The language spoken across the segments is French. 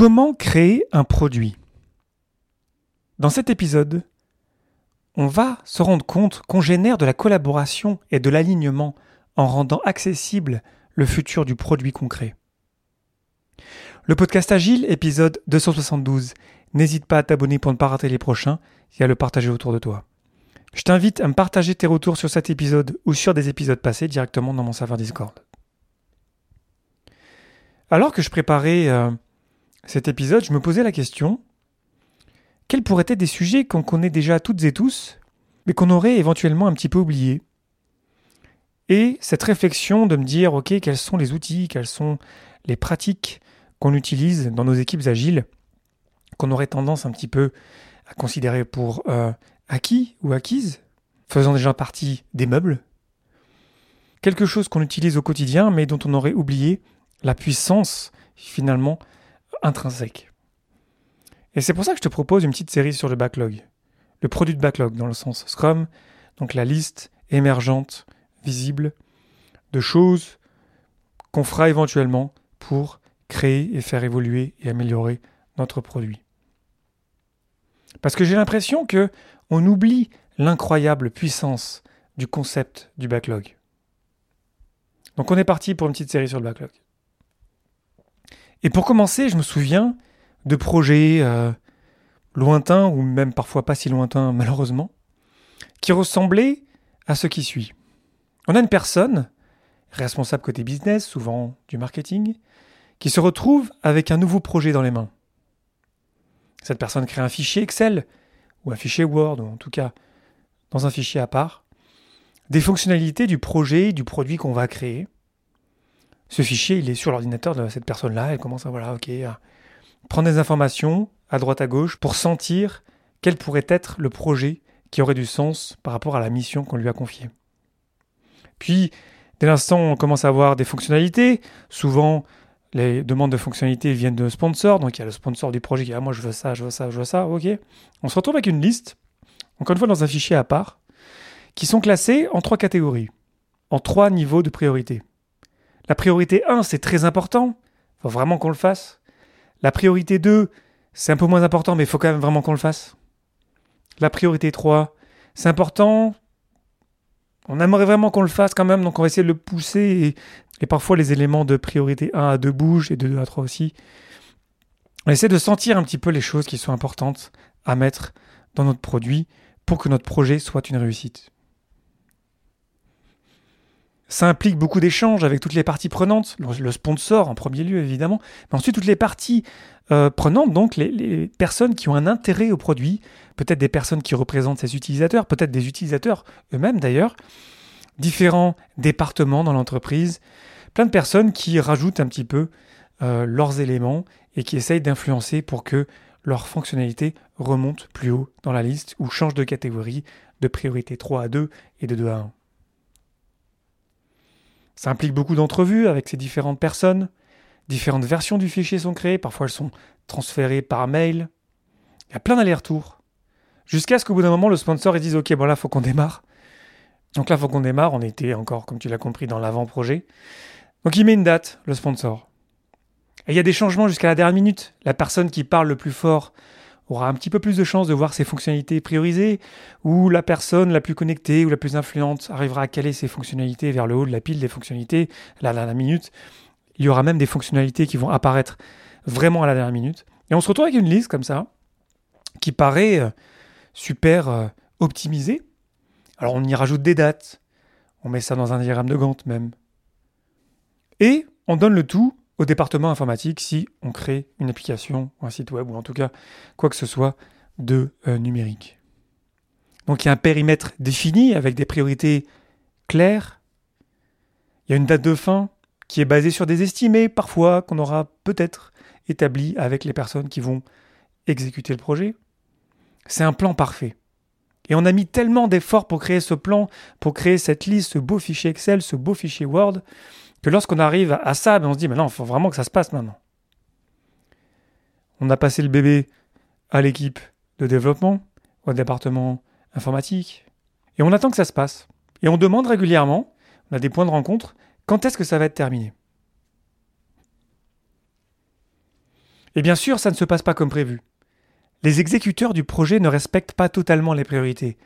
Comment créer un produit? Dans cet épisode, on va se rendre compte qu'on génère de la collaboration et de l'alignement en rendant accessible le futur du produit concret. Le podcast Agile, épisode 272. N'hésite pas à t'abonner pour ne pas rater les prochains et à le partager autour de toi. Je t'invite à me partager tes retours sur cet épisode ou sur des épisodes passés directement dans mon serveur Discord. Alors que je préparais euh, cet épisode, je me posais la question quels pourraient être des sujets qu'on connaît déjà toutes et tous, mais qu'on aurait éventuellement un petit peu oubliés Et cette réflexion de me dire, ok, quels sont les outils, quelles sont les pratiques qu'on utilise dans nos équipes agiles, qu'on aurait tendance un petit peu à considérer pour euh, acquis ou acquises, faisant déjà partie des meubles. Quelque chose qu'on utilise au quotidien, mais dont on aurait oublié la puissance finalement intrinsèque. Et c'est pour ça que je te propose une petite série sur le backlog. Le produit de backlog dans le sens Scrum, donc la liste émergente, visible, de choses qu'on fera éventuellement pour créer et faire évoluer et améliorer notre produit. Parce que j'ai l'impression que on oublie l'incroyable puissance du concept du backlog. Donc on est parti pour une petite série sur le backlog. Et pour commencer, je me souviens de projets euh, lointains, ou même parfois pas si lointains malheureusement, qui ressemblaient à ce qui suit. On a une personne, responsable côté business, souvent du marketing, qui se retrouve avec un nouveau projet dans les mains. Cette personne crée un fichier Excel, ou un fichier Word, ou en tout cas dans un fichier à part, des fonctionnalités du projet, du produit qu'on va créer, ce fichier, il est sur l'ordinateur de cette personne-là. Elle commence à, voilà, ok, à prendre des informations à droite à gauche pour sentir quel pourrait être le projet qui aurait du sens par rapport à la mission qu'on lui a confiée. Puis, dès l'instant on commence à avoir des fonctionnalités, souvent les demandes de fonctionnalités viennent de sponsors, donc il y a le sponsor du projet qui dit ah, moi je veux ça, je veux ça, je veux ça, ok. On se retrouve avec une liste, encore une fois dans un fichier à part, qui sont classés en trois catégories, en trois niveaux de priorité. La priorité 1, c'est très important. Il faut vraiment qu'on le fasse. La priorité 2, c'est un peu moins important, mais il faut quand même vraiment qu'on le fasse. La priorité 3, c'est important. On aimerait vraiment qu'on le fasse quand même, donc on va essayer de le pousser. Et, parfois, les éléments de priorité 1 à 2 bougent et de 2 à 3 aussi. On essaie de sentir un petit peu les choses qui sont importantes à mettre dans notre produit pour que notre projet soit une réussite. Ça implique beaucoup d'échanges avec toutes les parties prenantes, le sponsor en premier lieu évidemment, mais ensuite toutes les parties euh, prenantes, donc les, personnes qui ont un intérêt au produit, peut-être des personnes qui représentent ces utilisateurs, peut-être des utilisateurs eux-mêmes d'ailleurs, différents départements dans l'entreprise, plein de personnes qui rajoutent un petit peu euh, leurs éléments et qui essayent d'influencer pour que leur fonctionnalité remonte plus haut dans la liste ou change de catégorie de priorité 3 à 2 et de 2 à 1. Ça implique beaucoup d'entrevues avec ces différentes personnes. Différentes versions du fichier sont créées, parfois elles sont transférées par mail. Il y a plein d'allers-retours. Jusqu'à ce qu'au bout d'un moment, le sponsor dise Ok, bon là, faut qu'on démarre. Donc là, faut qu'on démarre. On était encore, comme tu l'as compris, dans l'avant-projet. Donc il met une date, le sponsor. Et il y a des changements jusqu'à la dernière minute. La personne qui parle le plus fort aura un petit peu plus de chances de voir ses fonctionnalités priorisées, ou la personne la plus connectée ou la plus influente arrivera à caler ses fonctionnalités vers le haut de la pile des fonctionnalités à la dernière minute. Il y aura même des fonctionnalités qui vont apparaître vraiment à la dernière minute. Et on se retrouve avec une liste comme ça, qui paraît euh, super euh, optimisée. Alors on y rajoute des dates, on met ça dans un diagramme de Gantt même. Et on donne le tout au département informatique si on crée une application ou un site web ou en tout cas quoi que ce soit de euh, numérique. Donc il y a un périmètre défini avec des priorités claires. Il y a une date de fin qui est basée sur des estimés parfois qu'on aura peut-être établi avec les personnes qui vont exécuter le projet. C'est un plan parfait. Et on a mis tellement d'efforts pour créer ce plan, pour créer cette liste, ce beau fichier Excel, ce beau fichier Word, que lorsqu'on arrive à ça, on se dit, mais non, il faut vraiment que ça se passe maintenant. On a passé le bébé à l'équipe de développement, au département informatique, et on attend que ça se passe. Et on demande régulièrement, on a des points de rencontre, quand est-ce que ça va être terminé? Et bien sûr, ça ne se passe pas comme prévu. Les exécuteurs du projet ne respectent pas totalement les priorités.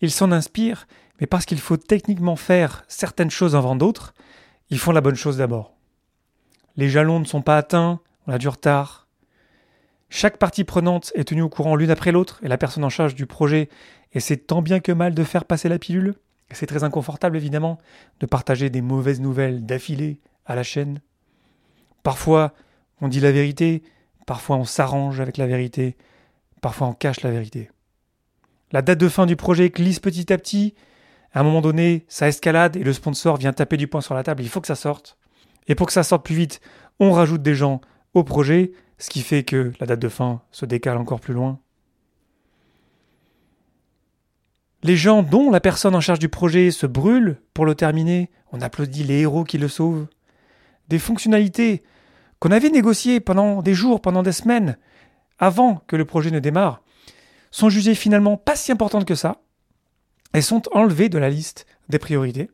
Ils s'en inspirent, mais parce qu'il faut techniquement faire certaines choses avant d'autres, ils font la bonne chose d'abord. Les jalons ne sont pas atteints, on a du retard. Chaque partie prenante est tenue au courant l'une après l'autre, et la personne en charge du projet essaie tant bien que mal de faire passer la pilule. C'est très inconfortable évidemment de partager des mauvaises nouvelles d'affilée à la chaîne. Parfois, on dit la vérité, parfois on s'arrange avec la vérité, parfois on cache la vérité. La date de fin du projet glisse petit à petit. À un moment donné, ça escalade et le sponsor vient taper du poing sur la table. Il faut que ça sorte. Et pour que ça sorte plus vite, on rajoute des gens au projet, ce qui fait que la date de fin se décale encore plus loin. Les gens dont la personne en charge du projet se brûle pour le terminer, on applaudit les héros qui le sauvent. Des fonctionnalités qu'on avait négociées pendant des jours, pendant des semaines, avant que le projet ne démarre, sont jugées finalement pas si importantes que ça, et sont enlevées de la liste des priorités.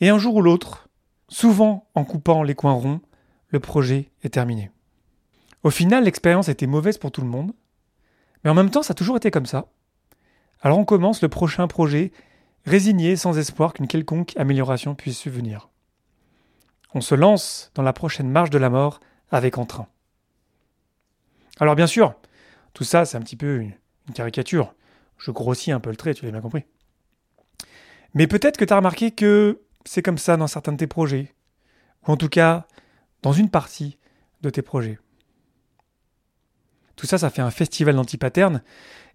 Et un jour ou l'autre, souvent en coupant les coins ronds, le projet est terminé. Au final, l'expérience était mauvaise pour tout le monde, mais en même temps, ça a toujours été comme ça. Alors on commence le prochain projet, résigné sans espoir qu'une quelconque amélioration puisse subvenir. On se lance dans la prochaine marche de la mort avec entrain. Alors bien sûr, tout ça c'est un petit peu une, caricature. Je grossis un peu le trait, tu l'as bien compris. Mais peut-être que tu as remarqué que c'est comme ça dans certains de tes projets, ou en tout cas dans une partie de tes projets. Tout ça, ça fait un festival d'anti-patterns,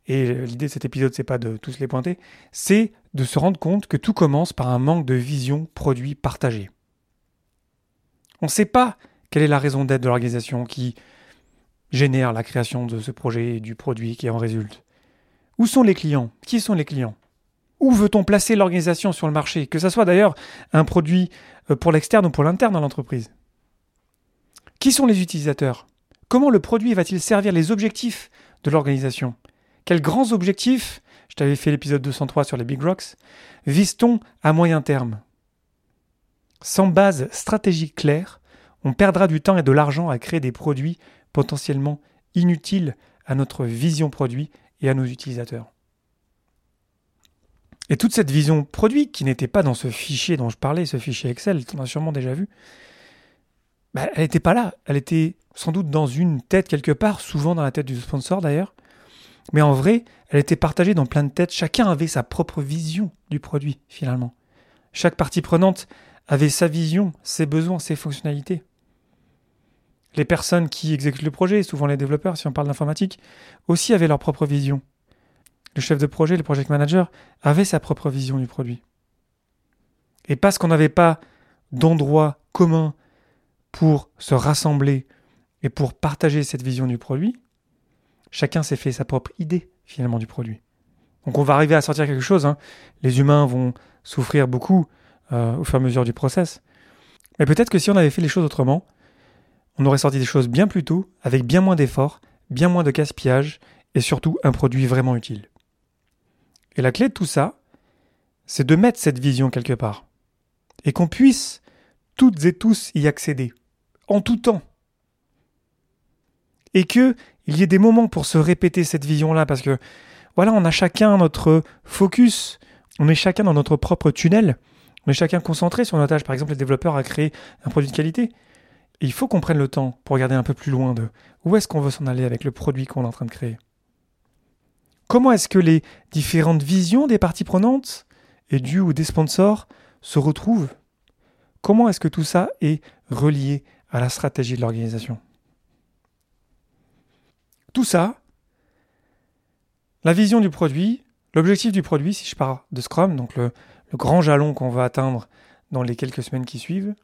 et l'idée de cet épisode, c'est pas de tous les pointer, c'est de se rendre compte que tout commence par un manque de vision produit partagée. On ne sait pas quelle est la raison d'être de l'organisation qui génère la création de ce projet et du produit qui en résulte. Où sont les clients? Qui sont les clients? Où veut-on placer l'organisation sur le marché Que ce soit d'ailleurs un produit euh, pour l'externe ou pour l'interne dans l'entreprise? Qui sont les utilisateurs? Comment le produit va-t-il servir les objectifs de l'organisation? Quels grands objectifs, je t'avais fait l'épisode 203 sur les Big Rocks, vise-t-on à moyen terme? Sans base stratégique claire, on perdra du temps et de l'argent à créer des produits potentiellement inutiles à notre vision produit et à nos utilisateurs. Et toute cette vision produit qui n'était pas dans ce fichier dont je parlais, ce fichier Excel, tu en as sûrement déjà vu, bah, elle n'était pas là. Elle était sans doute dans une tête quelque part, souvent dans la tête du sponsor d'ailleurs. Mais en vrai, elle était partagée dans plein de têtes. Chacun avait sa propre vision du produit, finalement. Chaque partie prenante avait sa vision, ses besoins, ses fonctionnalités. Les personnes qui exécutent le projet, souvent les développeurs, si on parle d'informatique, aussi avaient leur propre vision. Le chef de projet, le project manager, avait sa propre vision du produit. Et parce qu'on n'avait pas d'endroit commun pour se rassembler et pour partager cette vision du produit, chacun s'est fait sa propre idée finalement du produit. Donc on va arriver à sortir quelque chose. Hein. Les humains vont souffrir beaucoup euh, au fur et à mesure du process. Mais peut-être que si on avait fait les choses autrement, on aurait sorti des choses bien plus tôt, avec bien moins d'efforts, bien moins de gaspillage, et surtout un produit vraiment utile. Et la clé de tout ça, c'est de mettre cette vision quelque part. Et qu'on puisse toutes et tous y accéder en tout temps. Et qu'il y ait des moments pour se répéter cette vision-là, parce que voilà, on a chacun notre focus, on est chacun dans notre propre tunnel, on est chacun concentré sur notre tâche. Par exemple, les développeurs à créer un produit de qualité. Il faut qu'on prenne le temps pour regarder un peu plus loin de où est-ce qu'on veut s'en aller avec le produit qu'on est en train de créer. Comment est-ce que les différentes visions des parties prenantes et du ou des sponsors se retrouvent? Comment est-ce que tout ça est relié à la stratégie de l'organisation? Tout ça, la vision du produit, l'objectif du produit, si je pars de Scrum, donc le, grand jalon qu'on va atteindre dans les quelques semaines qui suivent,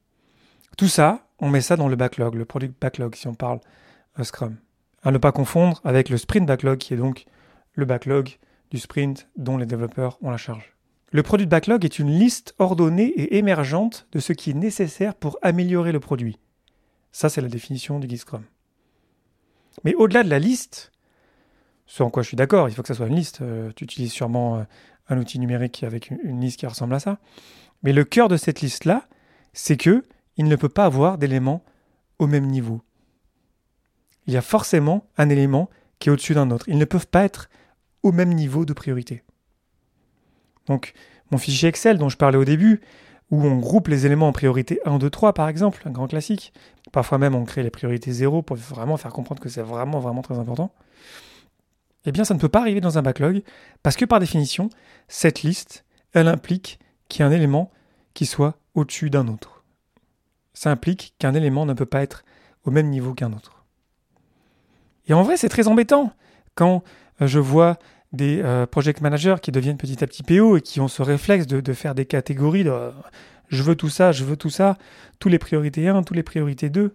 tout ça, on met ça dans le backlog, le product backlog si on parle de Scrum. À ne pas confondre avec le sprint backlog qui est donc le backlog du sprint dont les développeurs ont la charge. Le produit backlog est une liste ordonnée et émergente de ce qui est nécessaire pour améliorer le produit. Ça, c'est la définition du Guide Scrum. Mais au-delà de la liste, ce en quoi je suis d'accord, il faut que ça soit une liste. Euh, tu utilises sûrement euh, un outil numérique avec une, liste qui ressemble à ça. Mais le cœur de cette liste-là, c'est que il ne peut pas avoir d'éléments au même niveau. Il y a forcément un élément qui est au-dessus d'un autre. Ils ne peuvent pas être au même niveau de priorité. Donc, mon fichier Excel dont je parlais au début, où on groupe les éléments en priorité 1, 2, 3 par exemple, un grand classique. Parfois même on crée les priorités 0 pour vraiment faire comprendre que c'est vraiment vraiment très important. Eh bien ça ne peut pas arriver dans un backlog parce que par définition, cette liste, elle implique qu'il y ait un élément qui soit au-dessus d'un autre. Ça implique qu'un élément ne peut pas être au même niveau qu'un autre. Et en vrai, c'est très embêtant quand euh, je vois des euh, project managers qui deviennent petit à petit PO et qui ont ce réflexe de, faire des catégories de je veux tout ça, je veux tout ça, tous les priorités 1, tous les priorités 2.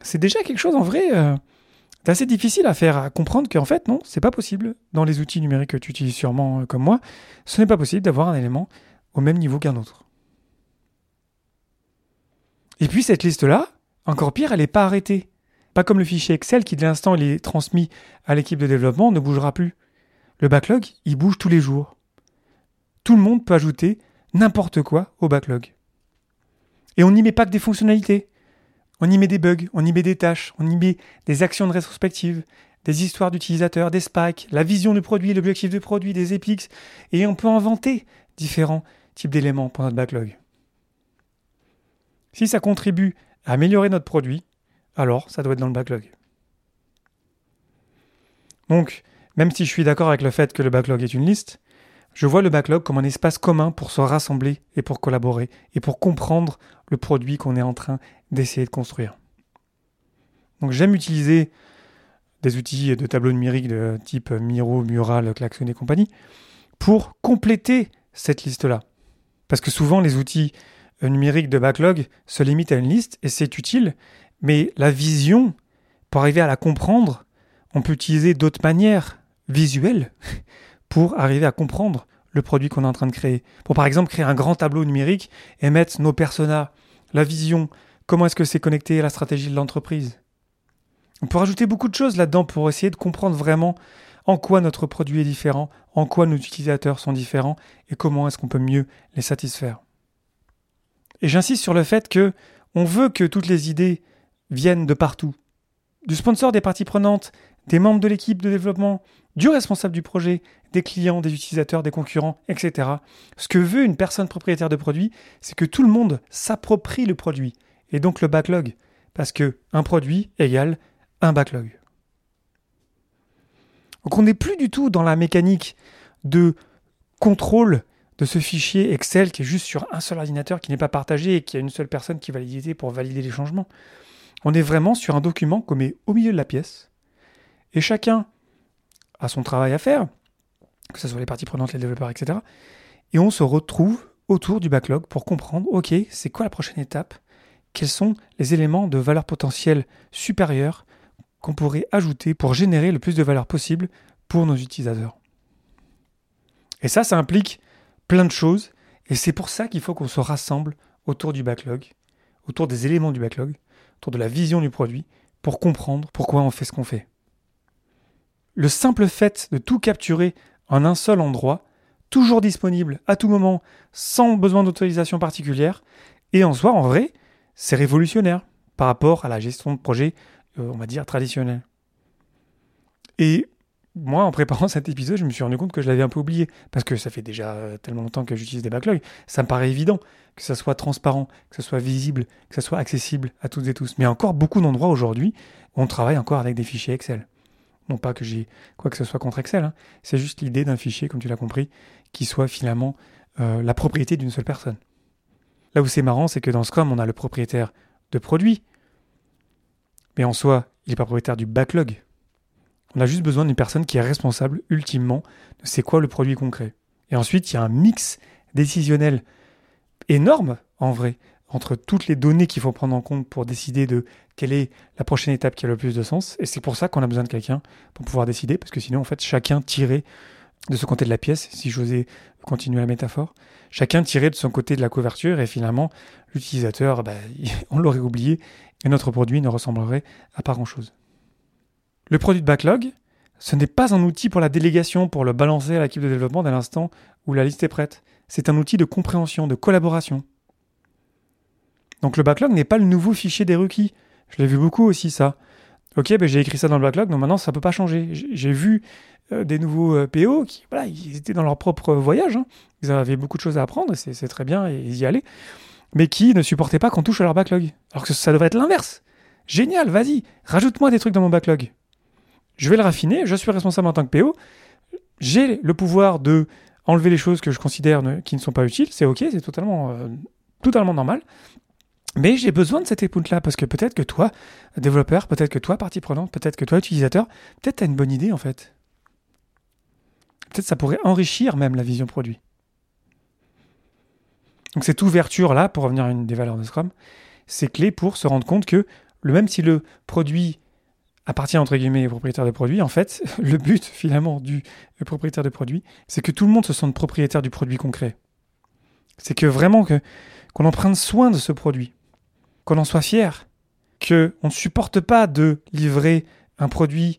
C'est déjà quelque chose en vrai euh, d'assez difficile à faire, à comprendre qu'en fait, non, c'est pas possible. Dans les outils numériques que tu utilises sûrement comme moi, ce n'est pas possible d'avoir un élément au même niveau qu'un autre. Et puis cette liste-là, encore pire, elle n'est pas arrêtée. Pas comme le fichier Excel qui, de l'instant il est transmis à l'équipe de développement, ne bougera plus. Le backlog, il bouge tous les jours. Tout le monde peut ajouter n'importe quoi au backlog. Et on n'y met pas que des fonctionnalités. On y met des bugs, on y met des tâches, on y met des actions de rétrospective, des histoires d'utilisateurs, des spikes, la vision du produit, l'objectif du produit, des epics, et on peut inventer différents types d'éléments pour notre backlog. Si ça contribue à améliorer notre produit, alors ça doit être dans le backlog. Donc, même si je suis d'accord avec le fait que le backlog est une liste, je vois le backlog comme un espace commun pour se rassembler et pour collaborer et pour comprendre le produit qu'on est en train d'essayer de construire. Donc j'aime utiliser des outils de tableau numérique de type Miro, Mural, Klaxon et compagnie pour compléter cette liste-là. Parce que souvent les outils numériques de backlog se limitent à une liste et c'est utile, mais la vision, pour arriver à la comprendre, on peut utiliser d'autres manières visuelles pour arriver à comprendre le produit qu'on est en train de créer. Pour par exemple créer un grand tableau numérique et mettre nos personas, la vision, comment est-ce que c'est connecté à la stratégie de l'entreprise. On peut rajouter beaucoup de choses là-dedans pour essayer de comprendre vraiment en quoi notre produit est différent, en quoi nos utilisateurs sont différents et comment est-ce qu'on peut mieux les satisfaire. Et j'insiste sur le fait que on veut que toutes les idées viennent de partout. Du sponsor des parties prenantes, des membres de l'équipe de développement, du responsable du projet, des clients, des utilisateurs, des concurrents, etc. Ce que veut une personne propriétaire de produit, c'est que tout le monde s'approprie le produit, et donc le backlog, parce que un produit égale un backlog. Donc on n'est plus du tout dans la mécanique de contrôle de ce fichier Excel qui est juste sur un seul ordinateur, qui n'est pas partagé et qui a une seule personne qui va pour valider les changements. On est vraiment sur un document qu'on met au milieu de la pièce, et chacun a son travail à faire, que ce soit les parties prenantes, les développeurs, etc. Et on se retrouve autour du backlog pour comprendre, OK, c'est quoi la prochaine étape? Quels sont les éléments de valeur potentielle supérieure qu'on pourrait ajouter pour générer le plus de valeur possible pour nos utilisateurs? Et ça, ça implique plein de choses, et c'est pour ça qu'il faut qu'on se rassemble autour du backlog, autour des éléments du backlog, de la vision du produit, pour comprendre pourquoi on fait ce qu'on fait. Le simple fait de tout capturer en un seul endroit, toujours disponible à tout moment, sans besoin d'autorisation particulière, et en soi, en vrai, c'est révolutionnaire par rapport à la gestion de projet, euh, on va dire, traditionnelle. Et moi, en préparant cet épisode, je me suis rendu compte que je l'avais un peu oublié, parce que ça fait déjà euh, tellement longtemps que j'utilise des backlogs, ça me paraît évident que ça soit transparent, que ça soit visible, que ça soit accessible à toutes et tous. Mais encore beaucoup d'endroits aujourd'hui, on travaille encore avec des fichiers Excel. Non pas que j'ai quoi que ce soit contre Excel, hein. c'est juste l'idée d'un fichier, comme tu l'as compris, qui soit finalement euh, la propriété d'une seule personne. Là où c'est marrant, c'est que dans Scrum, on a le propriétaire de produit, mais en soi, il n'est pas propriétaire du backlog. On a juste besoin d'une personne qui est responsable, ultimement, de c'est quoi le produit concret. Et ensuite, il y a un mix décisionnel énorme, en vrai, entre toutes les données qu'il faut prendre en compte pour décider de quelle est la prochaine étape qui a le plus de sens. Et c'est pour ça qu'on a besoin de quelqu'un pour pouvoir décider, parce que sinon, en fait, chacun tirait de ce côté de la pièce, si j'osais continuer la métaphore, chacun tirait de son côté de la couverture, et finalement, l'utilisateur, bah, on l'aurait oublié, et notre produit ne ressemblerait à pas grand-chose. Le produit de backlog, ce n'est pas un outil pour la délégation, pour le balancer à l'équipe de développement dès l'instant où la liste est prête. C'est un outil de compréhension, de collaboration. Donc le backlog n'est pas le nouveau fichier des rookies. Je l'ai vu beaucoup aussi ça. Ok, ben j'ai écrit ça dans le backlog, donc maintenant ça peut pas changer. J'ai vu euh, des nouveaux euh, PO qui, voilà, ils étaient dans leur propre voyage. Hein. Ils avaient beaucoup de choses à apprendre, c'est très bien, ils y allaient. Mais qui ne supportaient pas qu'on touche à leur backlog. Alors que ça devrait être l'inverse. Génial, vas-y, rajoute-moi des trucs dans mon backlog. Je vais le raffiner, je suis responsable en tant que PO. J'ai le pouvoir de enlever les choses que je considère qui ne sont pas utiles. C'est ok, c'est totalement, euh, normal. Mais j'ai besoin de cette écoute-là parce que peut-être que toi, développeur, peut-être que toi, partie prenante, peut-être que toi, utilisateur, peut-être tu as une bonne idée en fait. Peut-être ça pourrait enrichir même la vision produit. Donc cette ouverture-là, pour revenir à une des valeurs de Scrum, c'est clé pour se rendre compte que le même si le produit appartient entre guillemets au propriétaire de produit, en fait, le but finalement du propriétaire de produit, c'est que tout le monde se sente propriétaire du produit concret. C'est que vraiment que qu'on en prenne soin de ce produit qu'on en soit fier, qu'on ne supporte pas de livrer un produit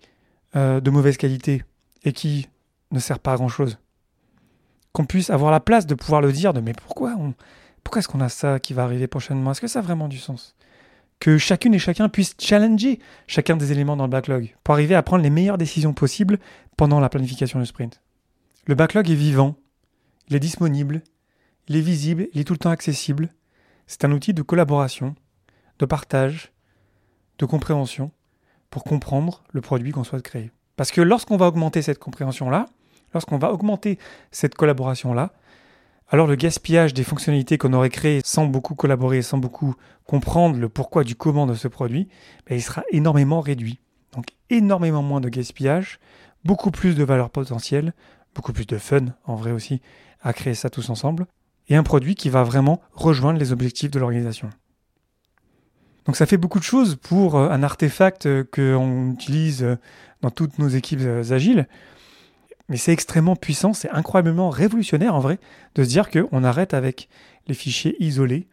euh, de mauvaise qualité et qui ne sert pas à grand chose. Qu'on puisse avoir la place de pouvoir le dire de mais pourquoi on, pourquoi est-ce qu'on a ça qui va arriver prochainement? Est-ce que ça a vraiment du sens? Que chacune et chacun puisse challenger chacun des éléments dans le backlog pour arriver à prendre les meilleures décisions possibles pendant la planification du sprint. Le backlog est vivant, il est disponible, il est visible, il est tout le temps accessible. C'est un outil de collaboration de partage, de compréhension pour comprendre le produit qu'on souhaite créer. Parce que lorsqu'on va augmenter cette compréhension-là, lorsqu'on va augmenter cette collaboration-là, alors le gaspillage des fonctionnalités qu'on aurait créées sans beaucoup collaborer, sans beaucoup comprendre le pourquoi du comment de ce produit, ben, il sera énormément réduit. Donc énormément moins de gaspillage, beaucoup plus de valeur potentielle, beaucoup plus de fun en vrai aussi à créer ça tous ensemble, et un produit qui va vraiment rejoindre les objectifs de l'organisation. Donc ça fait beaucoup de choses pour euh, un artefact euh, qu'on utilise euh, dans toutes nos équipes agiles. Mais c'est extrêmement puissant, c'est incroyablement révolutionnaire en vrai de se dire qu'on arrête avec les fichiers isolés,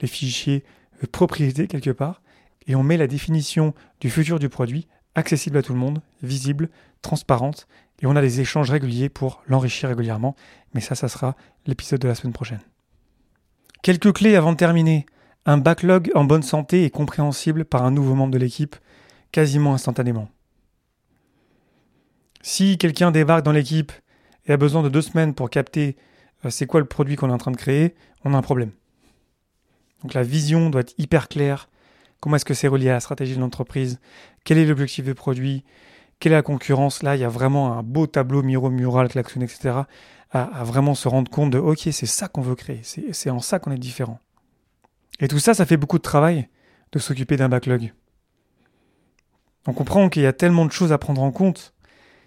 les fichiers propriétés quelque part, et on met la définition du futur du produit accessible à tout le monde, visible, transparente, et on a des échanges réguliers pour l'enrichir régulièrement. Mais ça, ça sera l'épisode de la semaine prochaine. Quelques clés avant de terminer. Un backlog en bonne santé est compréhensible par un nouveau membre de l'équipe quasiment instantanément. Si quelqu'un débarque dans l'équipe et a besoin de deux semaines pour capter euh, c'est quoi le produit qu'on est en train de créer, on a un problème. Donc la vision doit être hyper claire. Comment est-ce que c'est relié à la stratégie de l'entreprise? Quel est l'objectif du produit? Quelle est la concurrence? Là, il y a vraiment un beau tableau miro mural, klaxon, etc. À, à, vraiment se rendre compte de OK, c'est ça qu'on veut créer. C'est en ça qu'on est différent. Et tout ça, ça fait beaucoup de travail de s'occuper d'un backlog. On comprend qu'il y a tellement de choses à prendre en compte.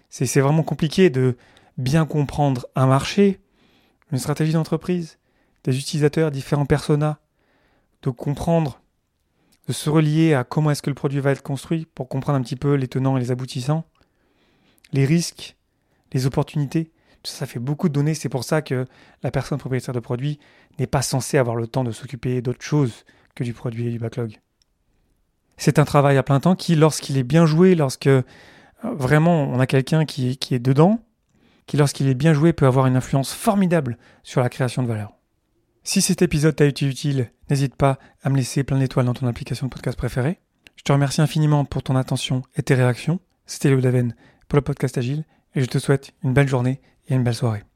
C'est vraiment compliqué de bien comprendre un marché, une stratégie d'entreprise, des utilisateurs, différents personas, de comprendre, de se relier à comment est-ce que le produit va être construit pour comprendre un petit peu les tenants et les aboutissants, les risques, les opportunités. Ça, ça fait beaucoup de données. C'est pour ça que la personne propriétaire de produit n'est pas censée avoir le temps de s'occuper d'autre chose que du produit et du backlog. C'est un travail à plein temps qui, lorsqu'il est bien joué, lorsque vraiment on a quelqu'un qui, qui est dedans, qui lorsqu'il est bien joué peut avoir une influence formidable sur la création de valeur. Si cet épisode t'a été utile, n'hésite pas à me laisser plein d'étoiles dans ton application de podcast préférée. Je te remercie infiniment pour ton attention et tes réactions. C'était Léo Daven pour le podcast Agile et je te souhaite une belle journée et une belle soirée.